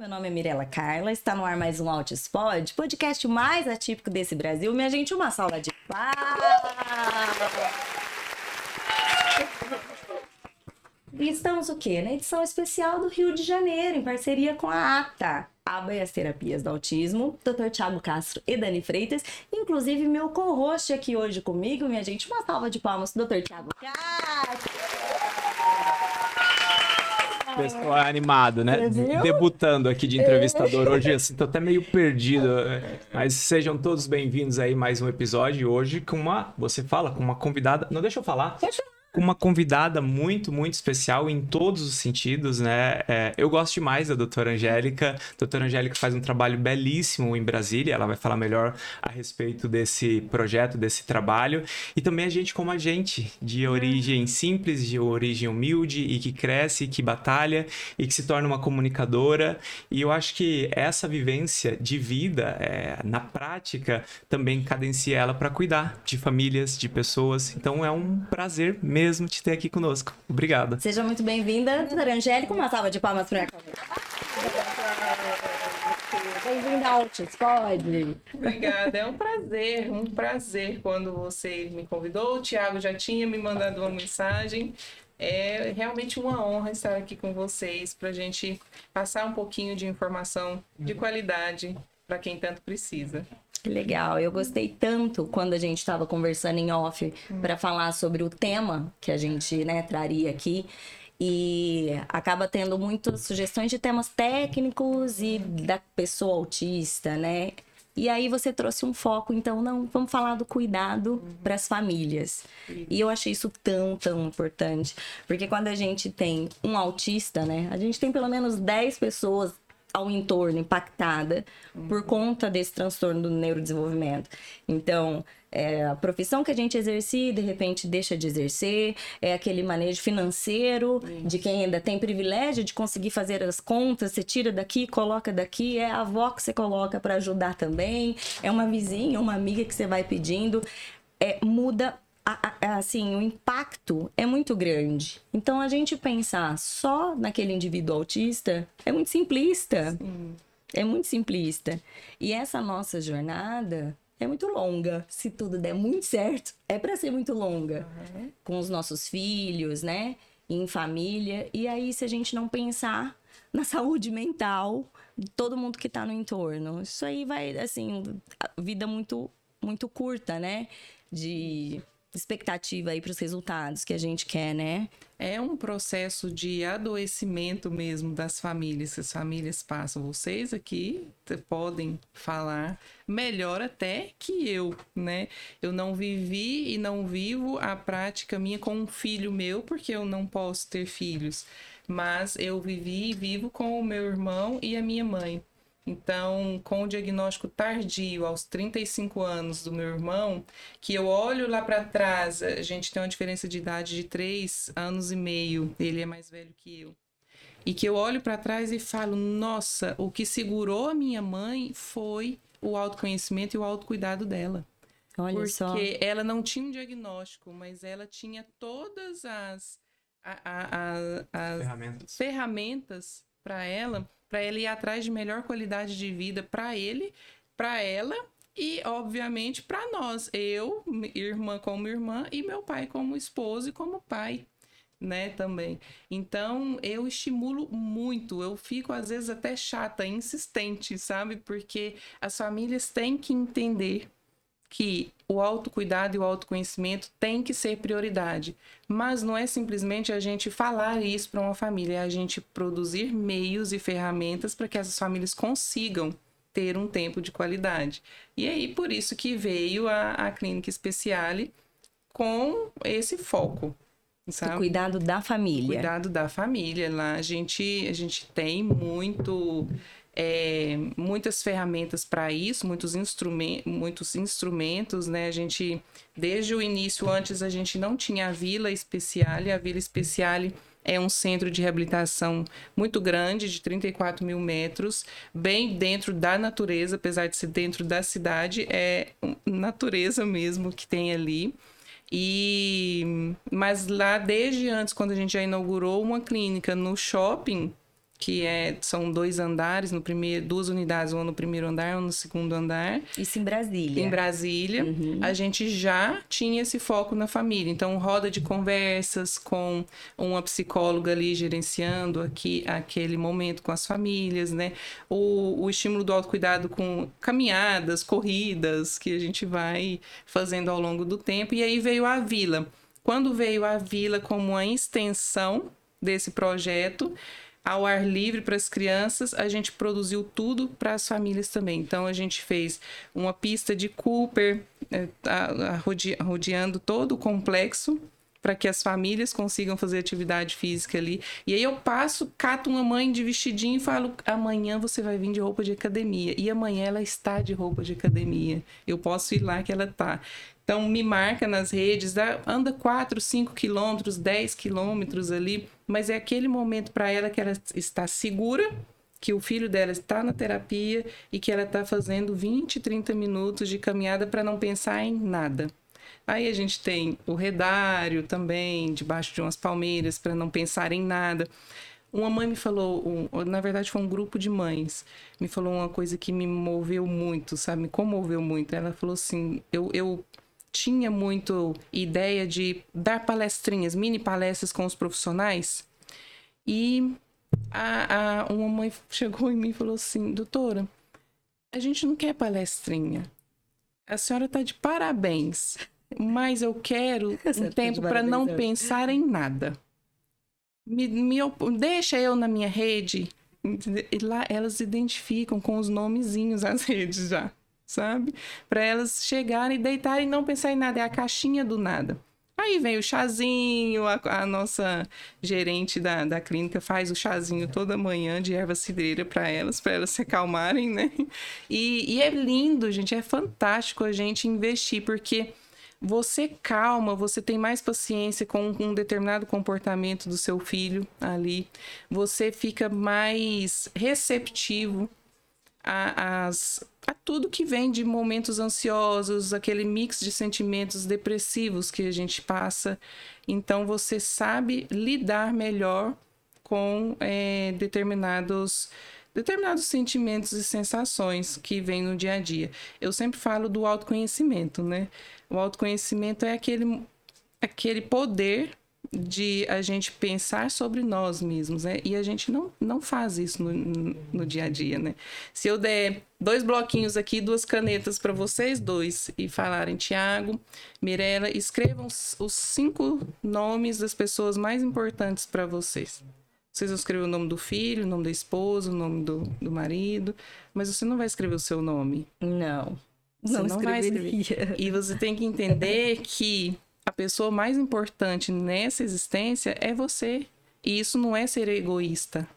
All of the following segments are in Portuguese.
Meu nome é Mirela Carla, está no ar mais um Altispod, podcast mais atípico desse Brasil. Minha gente, uma salva de palmas! E estamos o quê? Na edição especial do Rio de Janeiro, em parceria com a ATA, ABA e as Terapias do Autismo, Dr. Thiago Castro e Dani Freitas, inclusive meu co-host aqui hoje comigo, minha gente, uma salva de palmas Dr. Thiago Castro! Pessoal é animado, né? Debutando aqui de entrevistador hoje, assim, tô até meio perdido. Mas sejam todos bem-vindos aí mais um episódio hoje com uma, você fala, com uma convidada. Não deixa eu falar. Deixa eu com uma convidada muito, muito especial em todos os sentidos, né? É, eu gosto demais da doutora Angélica. A doutora Angélica faz um trabalho belíssimo em Brasília, ela vai falar melhor a respeito desse projeto, desse trabalho. E também a gente como a gente, de origem simples, de origem humilde e que cresce, que batalha e que se torna uma comunicadora. E eu acho que essa vivência de vida, é, na prática, também cadencia ela para cuidar de famílias, de pessoas. Então é um prazer mesmo mesmo te ter aqui conosco. Obrigado. Seja muito bem-vinda, doutora Angélica. Uma salva de palmas para Bem-vinda ao pode? Obrigada, é um prazer, um prazer quando você me convidou. O Thiago já tinha me mandado uma mensagem. É realmente uma honra estar aqui com vocês para a gente passar um pouquinho de informação de qualidade para quem tanto precisa. Legal, eu gostei tanto quando a gente estava conversando em off hum. para falar sobre o tema que a gente né, traria aqui e acaba tendo muitas sugestões de temas técnicos e da pessoa autista, né? E aí você trouxe um foco, então, não, vamos falar do cuidado uhum. para as famílias. E eu achei isso tão, tão importante. Porque quando a gente tem um autista, né? A gente tem pelo menos 10 pessoas ao entorno impactada uhum. por conta desse transtorno do neurodesenvolvimento. Então, é, a profissão que a gente exerce, de repente deixa de exercer, é aquele manejo financeiro de quem ainda tem privilégio de conseguir fazer as contas, você tira daqui, coloca daqui, é a avó que você coloca para ajudar também, é uma vizinha, uma amiga que você vai pedindo, é, muda assim, o impacto é muito grande. Então, a gente pensar só naquele indivíduo autista é muito simplista. Sim. É muito simplista. E essa nossa jornada é muito longa. Se tudo der muito certo, é para ser muito longa. Uhum. Com os nossos filhos, né? Em família. E aí, se a gente não pensar na saúde mental de todo mundo que está no entorno, isso aí vai, assim, vida muito, muito curta, né? De expectativa aí para os resultados que a gente quer, né? É um processo de adoecimento mesmo das famílias que as famílias passam. Vocês aqui podem falar melhor até que eu, né? Eu não vivi e não vivo a prática minha com um filho meu porque eu não posso ter filhos, mas eu vivi e vivo com o meu irmão e a minha mãe. Então, com o diagnóstico tardio, aos 35 anos do meu irmão, que eu olho lá para trás, a gente tem uma diferença de idade de 3 anos e meio, ele é mais velho que eu. E que eu olho para trás e falo: nossa, o que segurou a minha mãe foi o autoconhecimento e o autocuidado dela. Olha Porque só. ela não tinha um diagnóstico, mas ela tinha todas as, a, a, a, as ferramentas, ferramentas para ela para ele ir atrás de melhor qualidade de vida para ele, para ela e, obviamente, para nós. Eu, irmã como irmã, e meu pai como esposo e como pai, né, também. Então, eu estimulo muito. Eu fico, às vezes, até chata, insistente, sabe? Porque as famílias têm que entender que o autocuidado e o autoconhecimento tem que ser prioridade. Mas não é simplesmente a gente falar isso para uma família, é a gente produzir meios e ferramentas para que essas famílias consigam ter um tempo de qualidade. E aí, por isso que veio a, a Clínica Speciale com esse foco. Sabe? O cuidado da família. Cuidado da família. Lá a gente, a gente tem muito é, muitas ferramentas para isso, muitos, instrument, muitos instrumentos, né? A gente, desde o início, antes a gente não tinha a Vila Speciale, a Vila Speciale é um centro de reabilitação muito grande, de 34 mil metros, bem dentro da natureza, apesar de ser dentro da cidade, é natureza mesmo que tem ali. E mas lá desde antes, quando a gente já inaugurou uma clínica no shopping, que é, são dois andares, no primeiro, duas unidades, uma no primeiro andar, uma no segundo andar. Isso em Brasília. Em Brasília. Uhum. A gente já tinha esse foco na família. Então, roda de conversas com uma psicóloga ali gerenciando aqui, aquele momento com as famílias, né? O, o estímulo do autocuidado com caminhadas, corridas, que a gente vai fazendo ao longo do tempo. E aí veio a vila. Quando veio a vila como uma extensão desse projeto, ao ar livre para as crianças, a gente produziu tudo para as famílias também. Então a gente fez uma pista de Cooper, é, rodeando todo o complexo para que as famílias consigam fazer atividade física ali. E aí eu passo, cato uma mãe de vestidinho e falo: amanhã você vai vir de roupa de academia. E amanhã ela está de roupa de academia. Eu posso ir lá que ela está. Então me marca nas redes, anda 4, 5 quilômetros, 10 quilômetros ali, mas é aquele momento para ela que ela está segura, que o filho dela está na terapia e que ela está fazendo 20, 30 minutos de caminhada para não pensar em nada. Aí a gente tem o redário também, debaixo de umas palmeiras, para não pensar em nada. Uma mãe me falou, na verdade foi um grupo de mães, me falou uma coisa que me moveu muito, sabe? Me comoveu muito. Ela falou assim: eu, eu tinha muito ideia de dar palestrinhas, mini palestras com os profissionais. E a, a, uma mãe chegou em mim e falou assim: Doutora, a gente não quer palestrinha. A senhora está de parabéns, mas eu quero um tempo para não pensar em nada. Me, me, deixa eu na minha rede. E lá elas identificam com os nomezinhos as redes já sabe? Para elas chegarem, deitarem e não pensar em nada, é a caixinha do nada. Aí vem o chazinho, a, a, nossa gerente da, da clínica faz o chazinho toda manhã de erva cidreira para elas, para elas se acalmarem, né? E, e, é lindo, gente, é fantástico a gente investir, porque você calma, você tem mais paciência com um determinado comportamento do seu filho ali, você fica mais receptivo a, a tudo que vem de momentos ansiosos, aquele mix de sentimentos depressivos que a gente passa. Então você sabe lidar melhor com é, determinados determinados sentimentos e sensações que vêm no dia a dia. Eu sempre falo do autoconhecimento, né? O autoconhecimento é aquele aquele poder de a gente pensar sobre nós mesmos, né? E a gente não, não faz isso no, no dia a dia, né? Se eu der dois bloquinhos aqui, duas canetas para vocês dois e falarem, Tiago, Mirella, escrevam os cinco nomes das pessoas mais importantes para vocês. Vocês vão escrever o nome do filho, o nome da esposa, o nome do, do marido, mas você não vai escrever o seu nome. Não. Você não, não vai escrever. E você tem que entender que a pessoa mais importante nessa existência é você. E isso não é ser egoísta.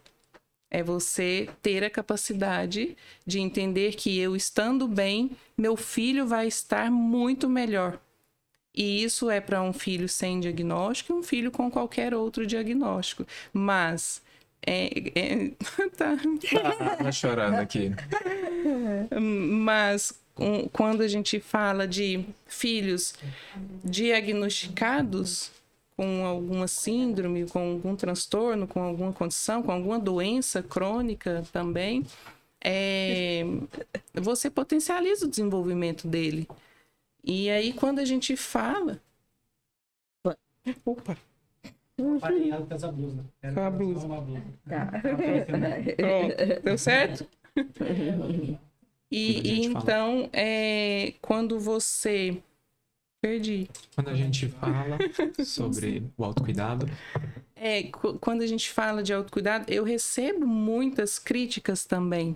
É você ter a capacidade de entender que eu estando bem, meu filho vai estar muito melhor. E isso é para um filho sem diagnóstico e um filho com qualquer outro diagnóstico. Mas. É, é... tá. tá chorando aqui. Mas um, quando a gente fala de filhos diagnosticados com alguma síndrome, com algum transtorno, com alguma condição, com alguma doença crônica também, é, você potencializa o desenvolvimento dele. E aí, quando a gente fala. Opa! Alinhado com essa blusa. Com a blusa. Tá. Pronto, deu certo? E, e então, é, quando você. Perdi. Quando a gente fala sobre o autocuidado. É, quando a gente fala de autocuidado, eu recebo muitas críticas também.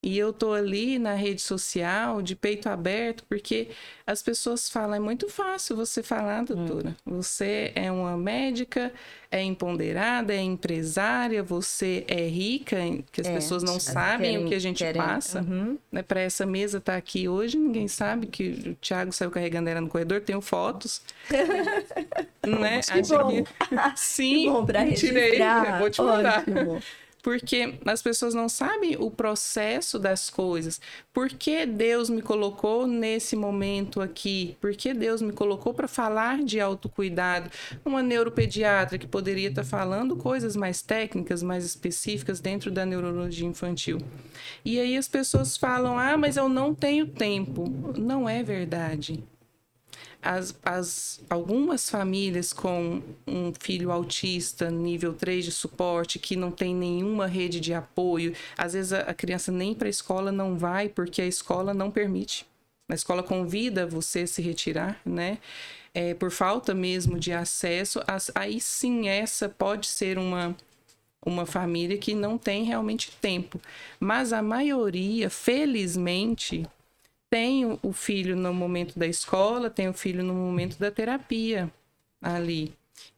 E eu tô ali na rede social de peito aberto, porque as pessoas falam, é muito fácil você falar, doutora. Hum. Você é uma médica, é empoderada, é empresária, você é rica, que as é, pessoas não sabem querem, o que a gente querem, passa. Uhum. Né? Para essa mesa estar tá aqui hoje, ninguém sabe que o Thiago saiu carregando ela no corredor, tenho fotos. né? Que Acho bom. que. Sim, que bom pra tirei, vou te mandar. Ótimo. Porque as pessoas não sabem o processo das coisas. Por que Deus me colocou nesse momento aqui? Por que Deus me colocou para falar de autocuidado? Uma neuropediatra que poderia estar tá falando coisas mais técnicas, mais específicas dentro da neurologia infantil. E aí as pessoas falam: ah, mas eu não tenho tempo. Não é verdade as, as, algumas famílias com um filho autista nível 3 de suporte, que não tem nenhuma rede de apoio, às vezes a, a criança nem para a escola não vai porque a escola não permite. A escola convida você a se retirar, né? É, por falta mesmo de acesso, as, aí sim essa pode ser uma, uma família que não tem realmente tempo. Mas a maioria, felizmente, tem o filho no momento da escola, tem o filho no momento da terapia ali.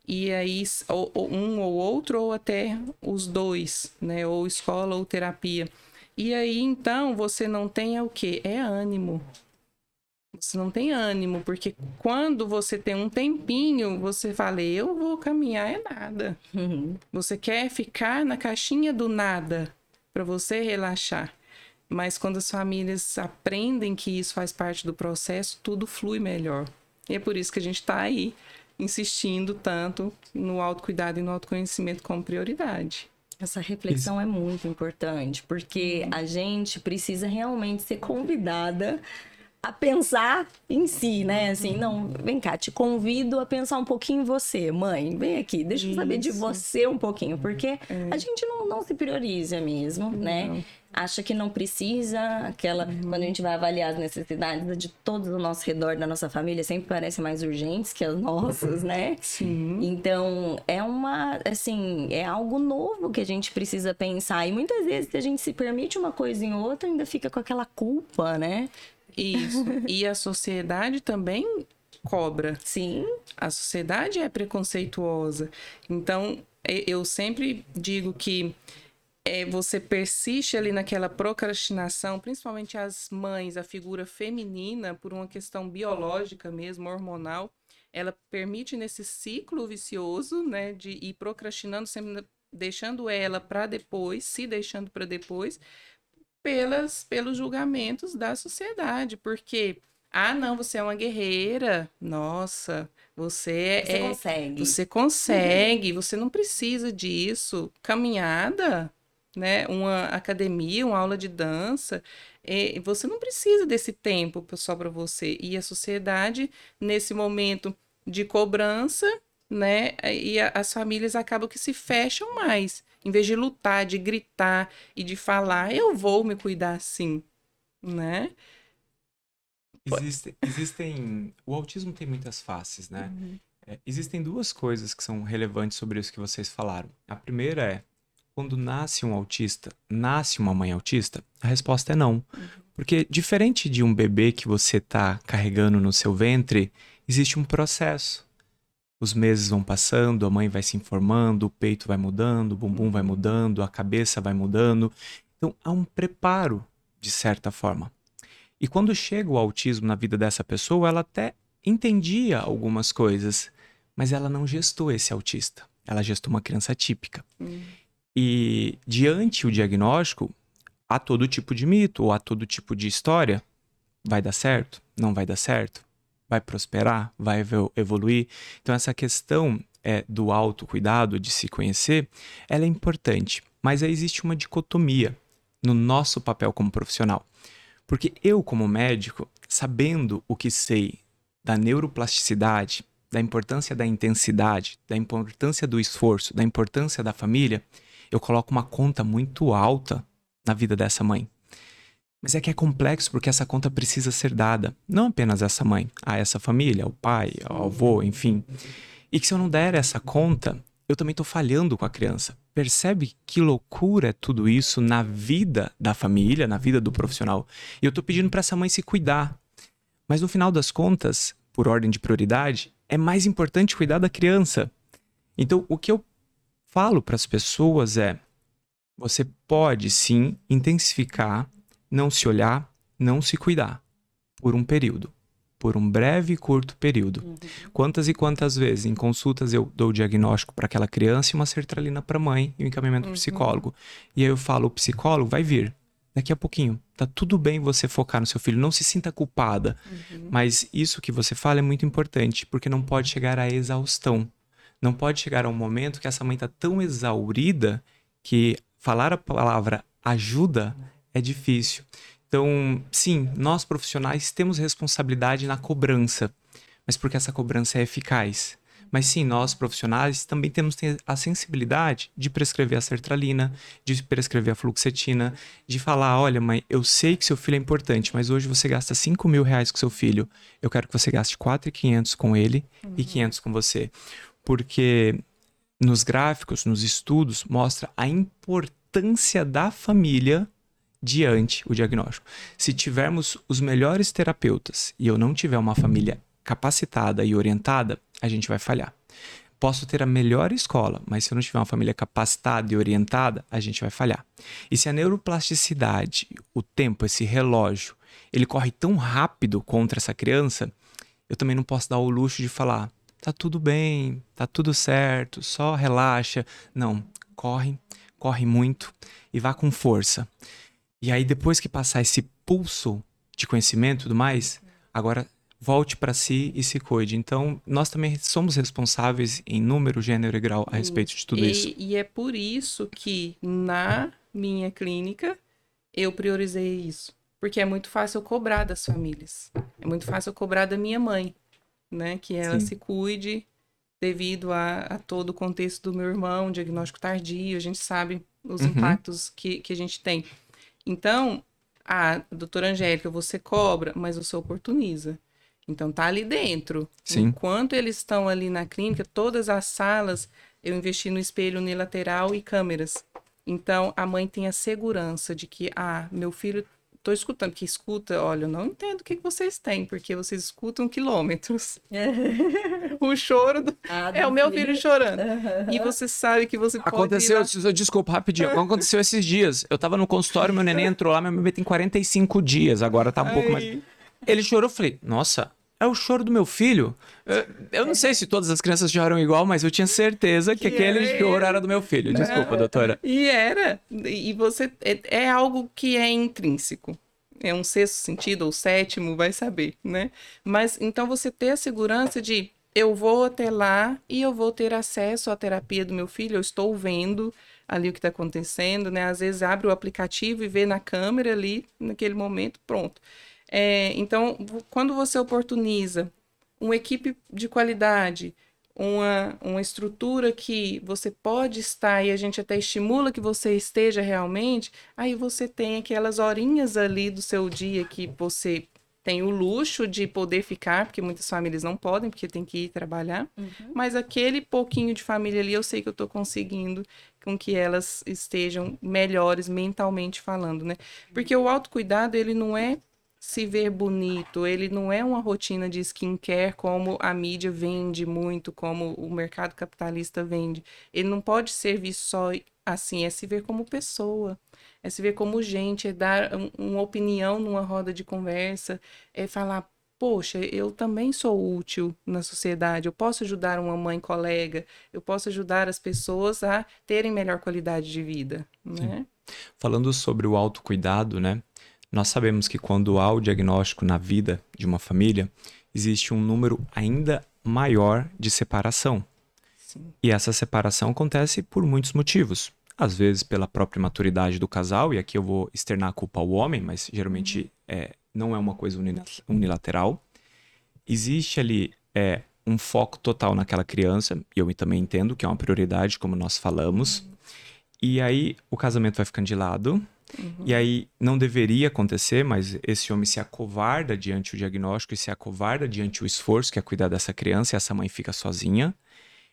E aí, ou, ou um ou outro, ou até os dois, né? Ou escola ou terapia. E aí, então, você não tem é o quê? É ânimo. Você não tem ânimo, porque quando você tem um tempinho, você fala, eu vou caminhar, é nada. Uhum. Você quer ficar na caixinha do nada para você relaxar. Mas quando as famílias aprendem que isso faz parte do processo, tudo flui melhor. E é por isso que a gente está aí insistindo tanto no autocuidado e no autoconhecimento como prioridade. Essa reflexão isso. é muito importante, porque a gente precisa realmente ser convidada a pensar em si, né? Assim, não, vem cá, te convido a pensar um pouquinho em você, mãe. Vem aqui, deixa eu saber de você um pouquinho, porque é. a gente não, não se prioriza mesmo, né? não. né? Acha que não precisa, aquela uhum. quando a gente vai avaliar as necessidades de todos ao nosso redor da nossa família, sempre parecem mais urgentes que as nossas, né? Sim. Então, é uma, assim, é algo novo que a gente precisa pensar e muitas vezes a gente se permite uma coisa em outra, ainda fica com aquela culpa, né? Isso. e a sociedade também cobra. Sim. A sociedade é preconceituosa. Então, eu sempre digo que é, você persiste ali naquela procrastinação, principalmente as mães, a figura feminina, por uma questão biológica mesmo, hormonal, ela permite nesse ciclo vicioso, né, de ir procrastinando, sempre deixando ela para depois, se deixando para depois, pelas, pelos julgamentos da sociedade, porque ah, não, você é uma guerreira. Nossa, você, você é. Consegue. Você consegue. Você não precisa disso. Caminhada né, uma academia, uma aula de dança, é, você não precisa desse tempo só para você. E a sociedade, nesse momento de cobrança, né, e a, as famílias acabam que se fecham mais. Em vez de lutar, de gritar e de falar, eu vou me cuidar assim, né? Existe, existem. O autismo tem muitas faces, né? Uhum. É, existem duas coisas que são relevantes sobre isso que vocês falaram. A primeira é quando nasce um autista, nasce uma mãe autista? A resposta é não. Porque diferente de um bebê que você está carregando no seu ventre, existe um processo. Os meses vão passando, a mãe vai se informando, o peito vai mudando, o bumbum vai mudando, a cabeça vai mudando. Então há um preparo, de certa forma. E quando chega o autismo na vida dessa pessoa, ela até entendia algumas coisas, mas ela não gestou esse autista. Ela gestou uma criança típica. Uhum. E diante o diagnóstico, há todo tipo de mito ou há todo tipo de história. Vai dar certo? Não vai dar certo? Vai prosperar? Vai evoluir? Então, essa questão é, do autocuidado, de se conhecer, ela é importante. Mas aí existe uma dicotomia no nosso papel como profissional. Porque eu, como médico, sabendo o que sei da neuroplasticidade, da importância da intensidade, da importância do esforço, da importância da família, eu coloco uma conta muito alta na vida dessa mãe. Mas é que é complexo porque essa conta precisa ser dada, não apenas a essa mãe, a essa família, ao pai, ao avô, enfim. E que se eu não der essa conta, eu também estou falhando com a criança. Percebe que loucura é tudo isso na vida da família, na vida do profissional? E eu estou pedindo para essa mãe se cuidar. Mas no final das contas, por ordem de prioridade, é mais importante cuidar da criança. Então, o que eu falo para as pessoas é: você pode sim intensificar, não se olhar, não se cuidar por um período. por um breve e curto período. Uhum. Quantas e quantas vezes em consultas eu dou o diagnóstico para aquela criança e uma sertralina para a mãe e um encaminhamento uhum. para o psicólogo. E aí eu falo, o psicólogo vai vir daqui a pouquinho. Tá tudo bem você focar no seu filho, não se sinta culpada. Uhum. Mas isso que você fala é muito importante, porque não pode chegar à exaustão. Não pode chegar a um momento que essa mãe tá tão exaurida que falar a palavra ajuda é difícil. Então, sim, nós profissionais temos responsabilidade na cobrança, mas porque essa cobrança é eficaz. Mas sim, nós profissionais também temos a sensibilidade de prescrever a sertralina, de prescrever a fluoxetina, de falar: olha, mãe, eu sei que seu filho é importante, mas hoje você gasta 5 mil reais com seu filho. Eu quero que você gaste 4,500 com ele uhum. e 500 com você. Porque nos gráficos, nos estudos, mostra a importância da família diante o diagnóstico. Se tivermos os melhores terapeutas e eu não tiver uma família capacitada e orientada, a gente vai falhar. Posso ter a melhor escola, mas se eu não tiver uma família capacitada e orientada, a gente vai falhar. E se a neuroplasticidade, o tempo, esse relógio, ele corre tão rápido contra essa criança, eu também não posso dar o luxo de falar: tá tudo bem, tá tudo certo, só relaxa. Não, corre, corre muito e vá com força. E aí, depois que passar esse pulso de conhecimento e tudo mais, agora volte para si e se cuide. Então, nós também somos responsáveis em número, gênero e grau a respeito de tudo e, isso. E é por isso que na minha clínica eu priorizei isso. Porque é muito fácil eu cobrar das famílias. É muito fácil eu cobrar da minha mãe, né? Que ela Sim. se cuide devido a, a, todo o contexto do meu irmão, diagnóstico tardio, a gente sabe os uhum. impactos que, que a gente tem. Então, a doutora Angélica, você cobra, mas você oportuniza. Então tá ali dentro. Sim. Enquanto eles estão ali na clínica, todas as salas eu investi no espelho unilateral e câmeras. Então a mãe tem a segurança de que ah, meu filho tô escutando, que escuta, olha, eu não entendo o que, que vocês têm, porque vocês escutam quilômetros. o choro do... ah, é o meu filho, filho chorando. e você sabe que você Aconteceu, pode... desculpa, rapidinho. Aconteceu esses dias. Eu tava no consultório, meu neném entrou lá, meu bebê tem 45 dias, agora tá um Ai. pouco mais... Ele chorou, eu falei, nossa, é o choro do meu filho. Eu, eu, não sei se todas as crianças choram igual, mas eu tinha certeza que, que aquele era choro era do meu filho. Desculpa, doutora. E era. E você. É, é, algo que é intrínseco. É um sexto sentido ou sétimo, vai saber, né? Mas então você ter a segurança de eu vou até lá e eu vou ter acesso à terapia do meu filho, eu estou vendo ali o que está acontecendo, né? Às vezes abre o aplicativo e vê na câmera ali, naquele momento, pronto. É, então, quando você oportuniza uma equipe de qualidade, uma, uma estrutura que você pode estar e a gente até estimula que você esteja realmente, aí você tem aquelas horinhas ali do seu dia que você tem o luxo de poder ficar, porque muitas famílias não podem, porque tem que ir trabalhar, uhum. mas aquele pouquinho de família ali eu sei que eu estou conseguindo com que elas estejam melhores mentalmente falando, né? Porque o autocuidado, ele não é se ver bonito, ele não é uma rotina de skincare como a mídia vende muito, como o mercado capitalista vende. Ele não pode ser visto só assim, é se ver como pessoa, é se ver como gente, é dar um, uma opinião numa roda de conversa, é falar, poxa, eu também sou útil na sociedade, eu posso ajudar uma mãe colega, eu posso ajudar as pessoas a terem melhor qualidade de vida, né? Falando sobre o autocuidado, né? Nós sabemos que quando há o diagnóstico na vida de uma família, existe um número ainda maior de separação. Sim. E essa separação acontece por muitos motivos. Às vezes pela própria maturidade do casal, e aqui eu vou externar a culpa ao homem, mas geralmente uhum. é, não é uma coisa unilateral. Existe ali é, um foco total naquela criança, e eu também entendo que é uma prioridade, como nós falamos. Uhum. E aí o casamento vai ficando de lado, Uhum. E aí não deveria acontecer, mas esse homem se acovarda diante o diagnóstico e se acovarda diante o esforço que é cuidar dessa criança e essa mãe fica sozinha.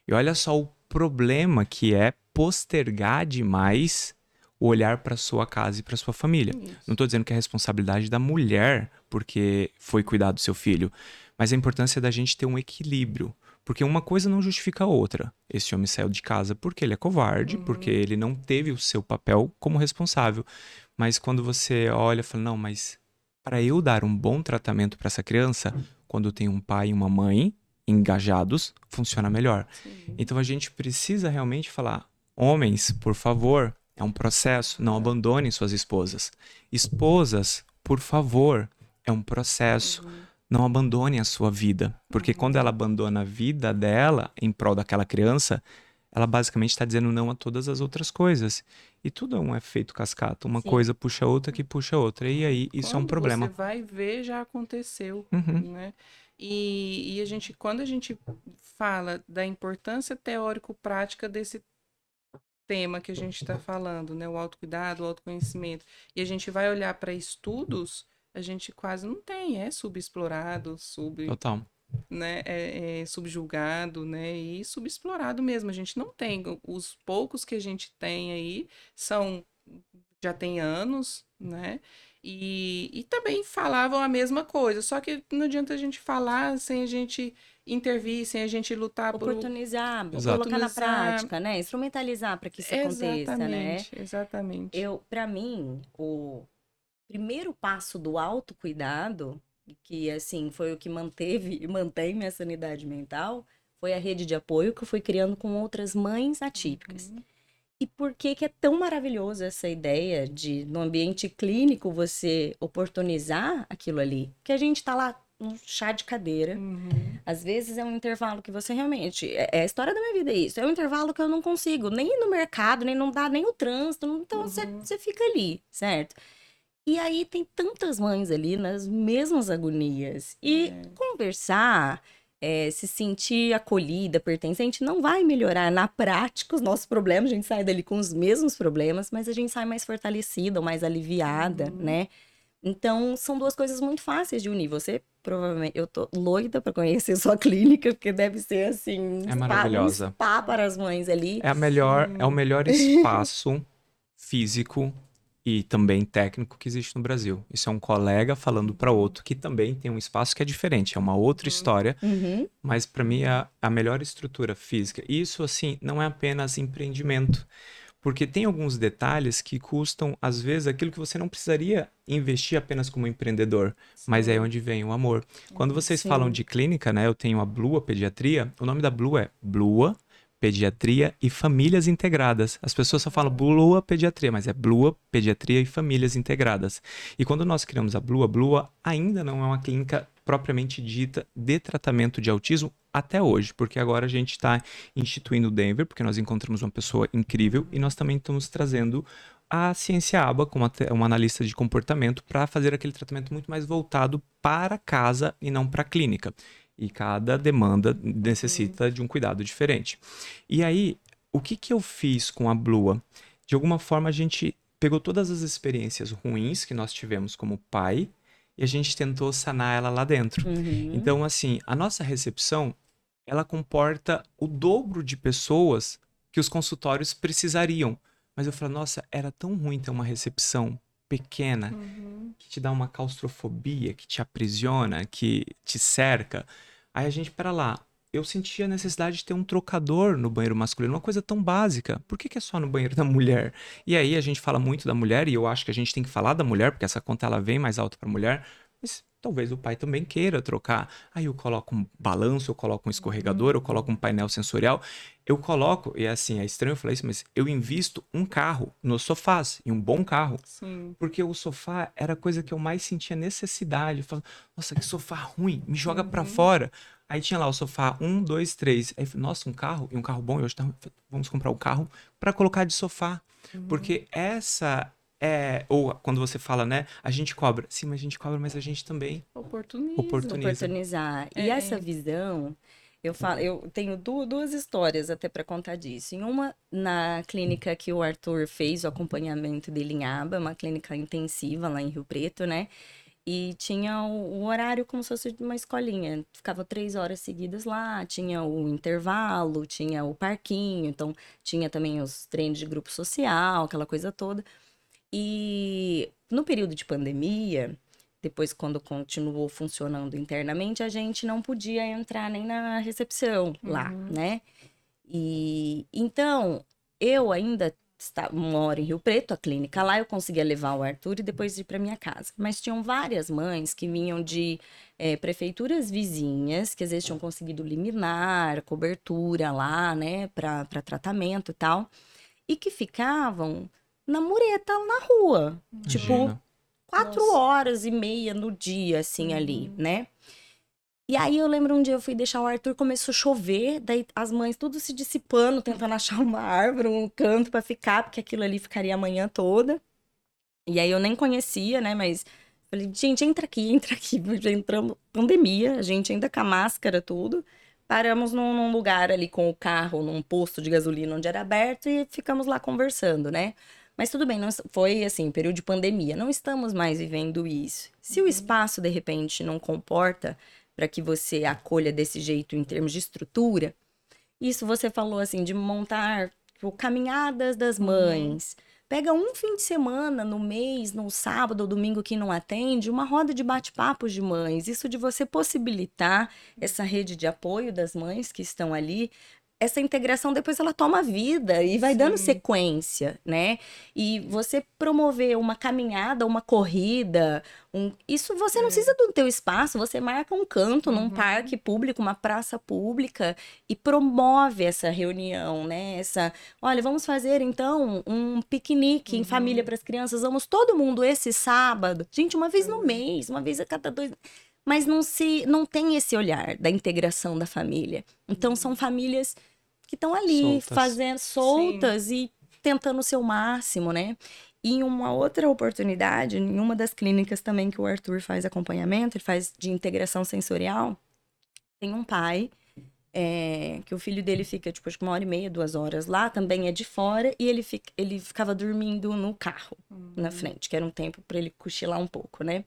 E olha só o problema que é postergar demais o olhar para sua casa e para sua família. Isso. Não estou dizendo que é responsabilidade da mulher porque foi cuidar do seu filho, mas a importância da gente ter um equilíbrio. Porque uma coisa não justifica a outra. Esse homem saiu de casa porque ele é covarde, uhum. porque ele não teve o seu papel como responsável. Mas quando você olha e fala, não, mas para eu dar um bom tratamento para essa criança, quando tem um pai e uma mãe engajados, funciona melhor. Sim. Então a gente precisa realmente falar: homens, por favor, é um processo, não abandonem suas esposas. Esposas, por favor, é um processo. Uhum. Não abandone a sua vida. Porque uhum. quando ela abandona a vida dela em prol daquela criança, ela basicamente está dizendo não a todas as outras coisas. E tudo é um efeito cascata. Uma Sim. coisa puxa a outra que puxa a outra. E aí isso quando é um problema. Você vai ver, já aconteceu. Uhum. Né? E, e a gente, quando a gente fala da importância teórico-prática desse tema que a gente está falando, né? O autocuidado, o autoconhecimento, e a gente vai olhar para estudos, a gente quase não tem, é subexplorado, sub. Total. Né, é, é subjulgado, né, e subexplorado mesmo. A gente não tem. Os poucos que a gente tem aí são já tem anos, né? E, e também falavam a mesma coisa, só que não adianta a gente falar sem a gente intervir, sem a gente lutar Oportunizar, por... colocar na prática, né? Instrumentalizar para que isso exatamente, aconteça, né? Exatamente. Eu, para mim, o primeiro passo do autocuidado, que assim foi o que manteve e mantém minha sanidade mental, foi a rede de apoio que eu fui criando com outras mães atípicas. Uhum. E por que, que é tão maravilhoso essa ideia de, no ambiente clínico, você oportunizar aquilo ali? Que a gente está lá no chá de cadeira. Uhum. Às vezes é um intervalo que você realmente. É, é, a história da minha vida, é isso. É um intervalo que eu não consigo, nem ir no mercado, nem não dá nem o trânsito. Então uhum. você, você fica ali, certo? E aí tem tantas mães ali nas mesmas agonias. E é. conversar é, se sentir acolhida, pertencente, não vai melhorar na prática os nossos problemas. A gente sai dali com os mesmos problemas, mas a gente sai mais fortalecida, mais aliviada, uhum. né? Então, são duas coisas muito fáceis de unir. Você, provavelmente, eu tô loida para conhecer sua clínica, porque deve ser assim, é maravilhosa. Um spa para as mães ali. É a melhor, é o melhor espaço físico e também técnico que existe no Brasil. Isso é um colega falando para outro que também tem um espaço que é diferente, é uma outra uhum. história, uhum. mas para mim é a melhor estrutura física. Isso assim não é apenas empreendimento, porque tem alguns detalhes que custam às vezes aquilo que você não precisaria investir apenas como empreendedor, Sim. mas é onde vem o amor. Quando vocês Sim. falam de clínica, né, eu tenho a Blua Pediatria, o nome da Blua é Blua Pediatria e Famílias Integradas. As pessoas só falam Blua Pediatria, mas é Blua Pediatria e Famílias Integradas. E quando nós criamos a Blua, Blua ainda não é uma clínica propriamente dita de tratamento de autismo até hoje, porque agora a gente está instituindo o Denver, porque nós encontramos uma pessoa incrível e nós também estamos trazendo a Ciência Aba como uma analista de comportamento para fazer aquele tratamento muito mais voltado para casa e não para clínica. E cada demanda necessita uhum. de um cuidado diferente. E aí, o que, que eu fiz com a Blua? De alguma forma, a gente pegou todas as experiências ruins que nós tivemos como pai e a gente tentou sanar ela lá dentro. Uhum. Então, assim, a nossa recepção, ela comporta o dobro de pessoas que os consultórios precisariam. Mas eu falo, nossa, era tão ruim ter uma recepção pequena uhum. que te dá uma claustrofobia, que te aprisiona, que te cerca. Aí a gente, para lá, eu sentia a necessidade de ter um trocador no banheiro masculino, uma coisa tão básica. Por que, que, é só no banheiro da mulher? E aí a gente fala muito da mulher, e eu acho que a gente tem que falar da mulher, porque essa conta ela vem mais alta para mulher, mas talvez o pai também queira trocar. Aí eu coloco um balanço, eu coloco um escorregador, eu coloco um painel sensorial. Eu coloco, e é assim, é estranho eu falar isso, mas eu invisto um carro nos sofás, e um bom carro. Sim. Porque o sofá era a coisa que eu mais sentia necessidade. Eu falo, nossa, que sofá ruim, me joga uhum. para fora. Aí tinha lá o sofá, um, dois, três. Aí, nossa, um carro, e um carro bom, e hoje tá, vamos comprar o um carro para colocar de sofá. Uhum. Porque essa é, ou quando você fala, né, a gente cobra. Sim, mas a gente cobra, mas a gente também oportuniza. oportuniza. Oportunizar. E é. essa visão, eu falo, eu tenho duas histórias até para contar disso. Em uma, na clínica que o Arthur fez o acompanhamento dele em Aba, uma clínica intensiva lá em Rio Preto, né? E tinha o, o horário como se fosse uma escolinha. Ficava três horas seguidas lá, tinha o intervalo, tinha o parquinho, então tinha também os treinos de grupo social, aquela coisa toda. E no período de pandemia, depois quando continuou funcionando internamente, a gente não podia entrar nem na recepção uhum. lá, né? E então eu ainda moro em Rio Preto, a clínica lá, eu conseguia levar o Arthur e depois ir para minha casa. Mas tinham várias mães que vinham de é, prefeituras vizinhas, que às vezes tinham conseguido liminar, cobertura lá, né, para tratamento e tal, e que ficavam na mureta na rua. Tipo, Imagina. Tipo, quatro Nossa. horas e meia no dia, assim, uhum. ali, né? E aí eu lembro um dia eu fui deixar o Arthur, começou a chover, daí as mães tudo se dissipando, tentando achar uma árvore, um canto para ficar, porque aquilo ali ficaria a manhã toda. E aí eu nem conhecia, né, mas falei, gente, entra aqui, entra aqui, já entramos, pandemia, a gente ainda com a máscara, tudo. Paramos num, num lugar ali com o carro, num posto de gasolina onde era aberto e ficamos lá conversando, né? Mas tudo bem, não, foi assim, período de pandemia, não estamos mais vivendo isso. Se o uhum. espaço, de repente, não comporta para que você acolha desse jeito em termos de estrutura. Isso você falou assim de montar tipo, caminhadas das uhum. mães. Uhum. Pega um fim de semana no mês, no sábado ou domingo que não atende, uma roda de bate-papos de mães. Isso de você possibilitar essa rede de apoio das mães que estão ali, essa integração depois ela toma vida e vai Sim. dando sequência, né? E você promover uma caminhada, uma corrida, um... isso você não é. precisa do teu espaço, você marca um canto uhum. num parque público, uma praça pública e promove essa reunião, né? Essa, olha, vamos fazer então um piquenique uhum. em família para as crianças, vamos todo mundo esse sábado. Gente, uma vez no mês, uma vez a cada dois mas não se não tem esse olhar da integração da família. Então são famílias que estão ali soltas. fazendo soltas Sim. e tentando o seu máximo, né? E em uma outra oportunidade, em uma das clínicas também que o Arthur faz acompanhamento, ele faz de integração sensorial, tem um pai é, que o filho dele fica, tipo, acho que uma hora e meia, duas horas lá, também é de fora, e ele, fica, ele ficava dormindo no carro, uhum. na frente, que era um tempo para ele cochilar um pouco, né?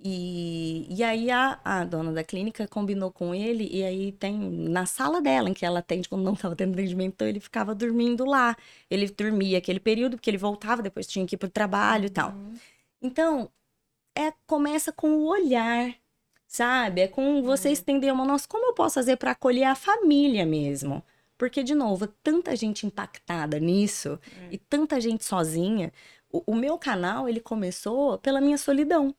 E, e aí a, a dona da clínica combinou com ele, e aí tem na sala dela, em que ela atende quando não estava tendo atendimento, então ele ficava dormindo lá. Ele dormia aquele período, porque ele voltava, depois tinha que ir pro trabalho e tal. Uhum. Então, é, começa com o olhar, sabe? É com você uhum. estender uma, nossa, como eu posso fazer para acolher a família mesmo? Porque, de novo, tanta gente impactada nisso é. e tanta gente sozinha. O, o meu canal, ele começou pela minha solidão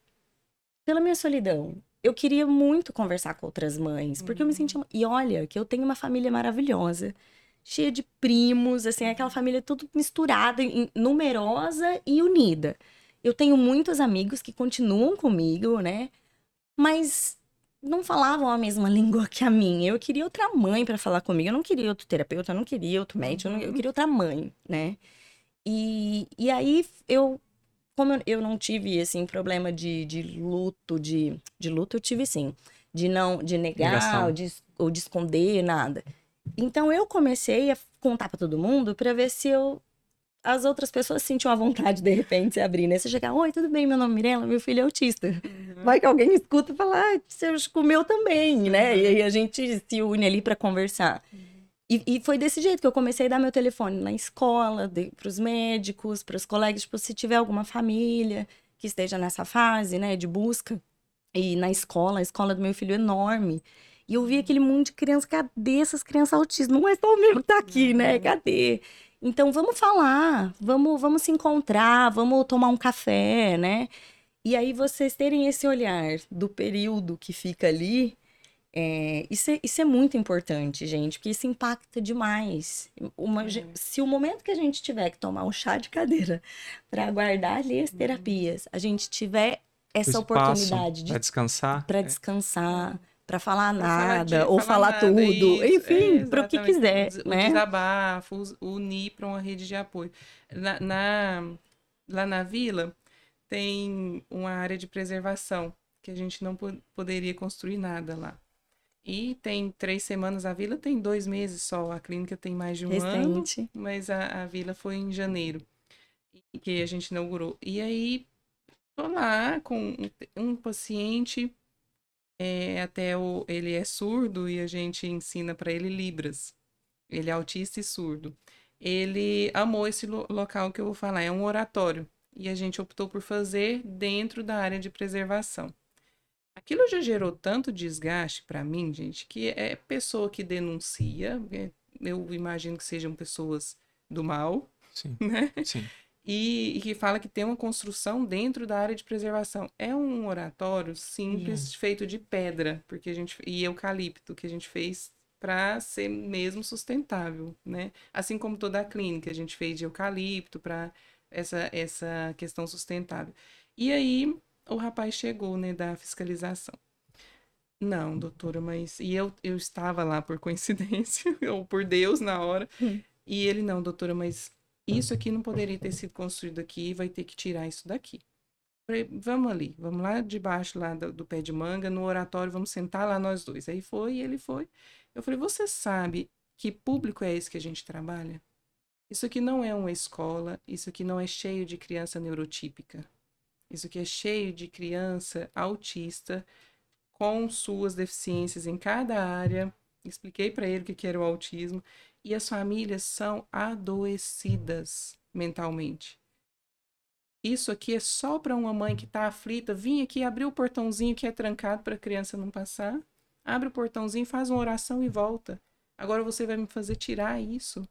pela minha solidão. Eu queria muito conversar com outras mães, porque uhum. eu me sentia. E olha, que eu tenho uma família maravilhosa, cheia de primos, assim, aquela família tudo misturada, numerosa e unida. Eu tenho muitos amigos que continuam comigo, né? Mas não falavam a mesma língua que a minha. Eu queria outra mãe para falar comigo. Eu não queria outro terapeuta, eu não queria outro médico, eu, não, eu uhum. queria outra mãe, né? E, e aí eu como eu não tive, assim, problema de, de luto, de, de luto eu tive sim. De não, de negar ou de, ou de esconder, nada. Então eu comecei a contar para todo mundo para ver se eu as outras pessoas sentiam a vontade de repente se abrir, né? Você chegar, oi, tudo bem, meu nome é Mirella, meu filho é autista. Uhum. Vai que alguém escuta e fala, ah, você comeu também, né? Uhum. E aí a gente se une ali para conversar. Uhum. E, e, foi desse jeito que eu comecei a dar meu telefone na escola, para os médicos, para os colegas, tipo, se tiver alguma família que esteja nessa fase, né, de busca. E na escola, a escola do meu filho é enorme. E eu vi aquele mundo de crianças, cadê essas crianças autistas? Não é só o meu que tá aqui, né? Uhum. Cadê? Então vamos falar, vamos, vamos se encontrar, vamos tomar um café, né? E aí vocês terem esse olhar do período que fica ali, é, isso, é, isso é muito importante, gente, porque isso impacta demais. Uma, uhum. Se o momento que a gente tiver que tomar um chá de cadeira para aguardar ali as uhum. terapias, a gente tiver essa oportunidade de para descansar, para descansar, para falar pra nada falar de, ou falar, falar tudo, isso, enfim, é, para o que quiser, o, né? O desabafo, unir para uma rede de apoio. Na, na, lá na vila tem uma área de preservação que a gente não poderia construir nada lá. E tem três semanas, a vila tem dois meses só, a clínica tem mais de um Recente. ano, mas a, a vila foi em janeiro, que a gente inaugurou. E aí, tô lá com um, paciente, é, até o, ele é surdo e a gente ensina para ele Libras. Ele é autista e surdo. Ele amou esse lo local que eu vou falar, é um oratório. E a gente optou por fazer dentro da área de preservação. Aquilo já gerou tanto desgaste para mim, gente, que é pessoa que denuncia, é, eu imagino que sejam pessoas do mal, Sim. Né? Sim. E, e, que fala que tem uma construção dentro da área de preservação. É um oratório simples, uhum. feito de pedra, porque a gente e eucalipto que a gente fez para ser mesmo sustentável, né? Assim como toda a clínica a gente fez de eucalipto para essa essa questão sustentável. E aí o rapaz chegou, né, da fiscalização. Não, doutora, mas. E eu, eu estava lá por coincidência, ou por Deus na hora. Hum. E ele, não, doutora, mas isso aqui não poderia ter sido construído aqui, vai ter que tirar isso daqui. Falei, vamos ali, vamos lá debaixo lá do, do, pé de manga, no oratório, vamos sentar lá nós dois. Aí foi, e ele foi. Eu falei, você sabe que público é esse que a gente trabalha? Isso aqui não é uma escola, isso aqui não é cheio de criança neurotípica. Isso aqui é cheio de criança autista com suas deficiências em cada área. Expliquei para ele o que era o autismo e as famílias são adoecidas mentalmente. Isso aqui é só para uma mãe que está aflita vir aqui abrir o portãozinho que é trancado para a criança não passar. Abre o portãozinho, faz uma oração e volta. Agora você vai me fazer tirar isso.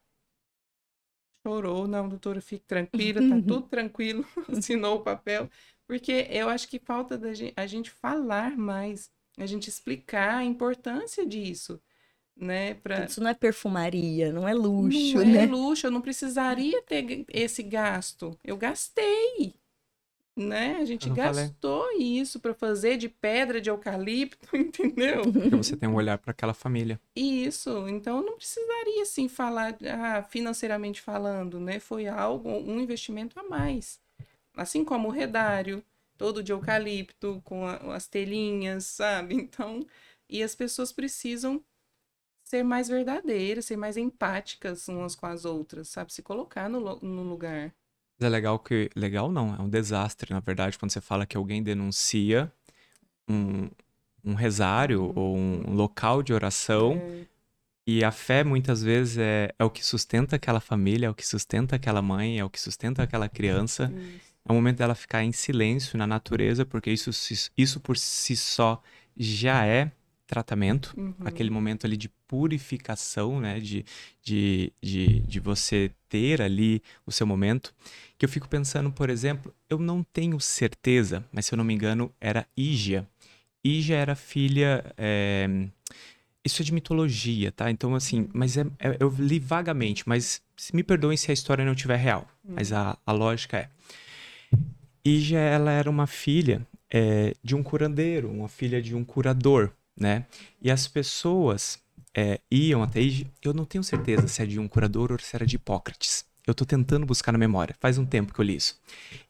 Chorou, não, doutora, fique tranquila, tá tudo tranquilo. Assinou o papel. Porque eu acho que falta a gente falar mais, a gente explicar a importância disso né? Pra... Isso não é perfumaria, não é luxo, não é né? é luxo, eu não precisaria ter esse gasto. Eu gastei, né? A gente gastou falei. isso para fazer de pedra de eucalipto, entendeu? Porque você tem um olhar para aquela família. Isso, então não precisaria assim falar ah, financeiramente falando, né? Foi algo, um investimento a mais. Assim como o redário, todo de eucalipto com a, as telinhas, sabe? Então, e as pessoas precisam ser mais verdadeiras, ser mais empáticas umas com as outras, sabe? Se colocar no, no lugar. É legal que. Legal não, é um desastre, na verdade, quando você fala que alguém denuncia um, um resário uhum. ou um local de oração. E a fé muitas vezes é, é o que sustenta aquela família, é o que sustenta aquela mãe, é o que sustenta aquela criança. É o momento dela ficar em silêncio na natureza, porque isso, isso por si só já é tratamento, uhum. aquele momento ali de purificação, né? De, de, de, de você ter ali o seu momento. Que eu fico pensando, por exemplo, eu não tenho certeza, mas se eu não me engano, era Ígia. Ígia era filha. É... Isso é de mitologia, tá? Então, assim, mas é, é, eu li vagamente, mas me perdoem se a história não estiver real, uhum. mas a, a lógica é. Ígia, ela era uma filha é, de um curandeiro, uma filha de um curador né? E as pessoas é, iam até eu não tenho certeza se é de um curador ou se era de Hipócrates. Eu estou tentando buscar na memória, faz um tempo que eu li isso.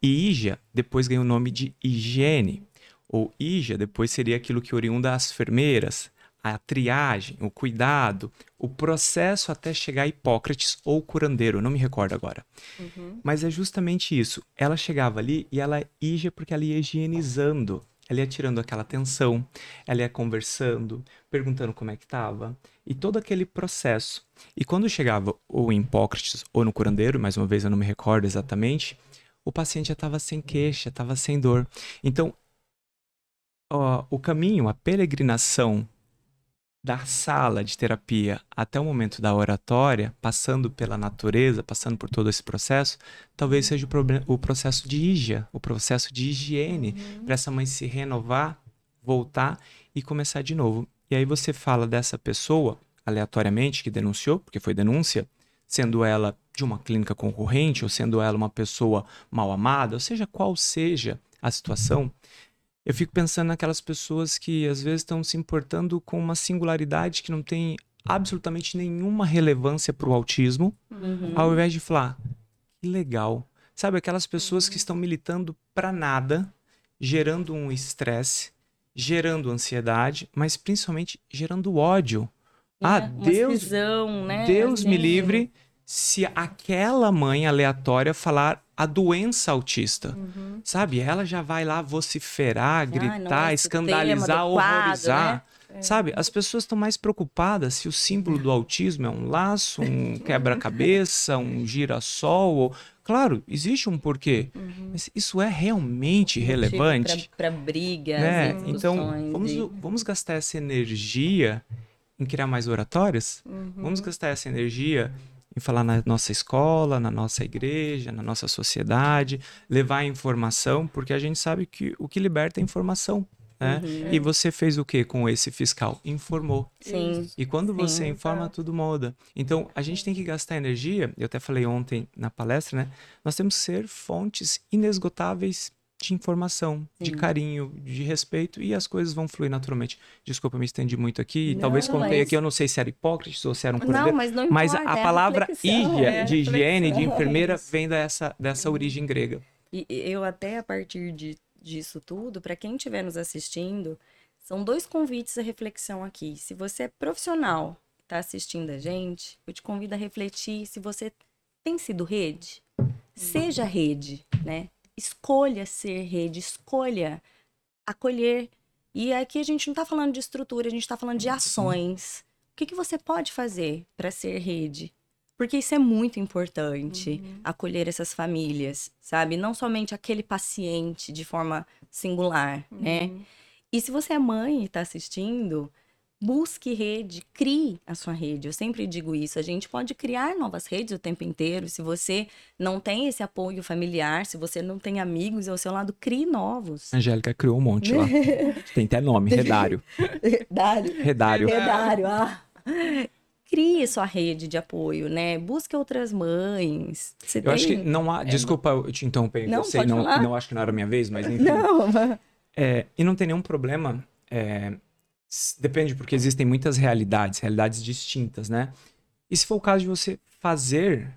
E Ígia depois ganhou o nome de higiene, ou Ígia depois seria aquilo que oriunda as enfermeiras, a triagem, o cuidado, o processo até chegar a Hipócrates ou curandeiro, não me recordo agora. Uhum. Mas é justamente isso. Ela chegava ali e ela ia porque ela ia higienizando ela ia tirando aquela atenção, ela ia conversando, perguntando como é que estava, e todo aquele processo. E quando chegava ou em Hipócrates ou no curandeiro, mais uma vez eu não me recordo exatamente, o paciente já estava sem queixa, estava sem dor. Então, ó, o caminho, a peregrinação da sala de terapia até o momento da oratória, passando pela natureza, passando por todo esse processo, talvez seja o, problema, o processo de higia, o processo de higiene, uhum. para essa mãe se renovar, voltar e começar de novo. E aí você fala dessa pessoa, aleatoriamente, que denunciou, porque foi denúncia, sendo ela de uma clínica concorrente, ou sendo ela uma pessoa mal amada, ou seja, qual seja a situação, eu fico pensando naquelas pessoas que às vezes estão se importando com uma singularidade que não tem absolutamente nenhuma relevância para o autismo, uhum. ao invés de falar, que legal. Sabe, aquelas pessoas que estão militando para nada, gerando um estresse, gerando ansiedade, mas principalmente gerando ódio. É, ah, Deus, cisão, né? Deus me livre se aquela mãe aleatória falar a doença autista, uhum. sabe? Ela já vai lá vociferar, gritar, escandalizar, horrorizar. Né? Sabe? As pessoas estão mais preocupadas se o símbolo do autismo é um laço, um quebra-cabeça, um girassol. Ou... Claro, existe um porquê. Uhum. Mas isso é realmente relevante? Para brigas, né? Então, vamos, e... vamos gastar essa energia em criar mais oratórias? Uhum. Vamos gastar essa energia em falar na nossa escola, na nossa igreja, na nossa sociedade, levar informação, porque a gente sabe que o que liberta é informação. Né? Uhum. E você fez o que com esse fiscal? Informou. Sim. E quando Sim, você informa, tá. tudo muda. Então, a gente tem que gastar energia, eu até falei ontem na palestra, né? Nós temos que ser fontes inesgotáveis de informação, Sim. de carinho, de respeito e as coisas vão fluir naturalmente. Desculpa, me estendi muito aqui. Não, talvez contei mas... aqui, eu não sei se era Hipócrates ou se era um Não, mas não importa, Mas a, é palavra higia, é de higiene, de enfermeira, vem dessa, dessa origem grega. E eu até a partir de, disso tudo, para quem estiver nos assistindo, são dois convites à reflexão aqui. Se você é profissional, está assistindo a gente, eu te convido a refletir se você tem sido rede. Seja rede, né? Escolha ser rede, escolha acolher. E aqui a gente não está falando de estrutura, a gente está falando de ações. O que, que você pode fazer para ser rede? Porque isso é muito importante, uhum. acolher essas famílias, sabe? Não somente aquele paciente de forma singular, né? uhum. né? E se você é mãe e está assistindo, busque rede, crie a sua rede. Eu sempre digo isso. A gente pode criar novas redes o tempo inteiro. Se você não tem esse apoio familiar, se você não tem amigos ao seu lado, crie novos. Angélica criou um monte lá. tem até nome, Redário. Redário. Redário. Redário, ah. Crie sua rede de apoio, né? Busque outras mães. Você eu tem... acho que não há. É... Desculpa eu te interromper. Não, você não, não acho que não era minha vez, mas enfim. Não, mas... é, e não tem nenhum problema. É, Depende, porque existem muitas realidades, realidades distintas, né? E se for o caso de você fazer,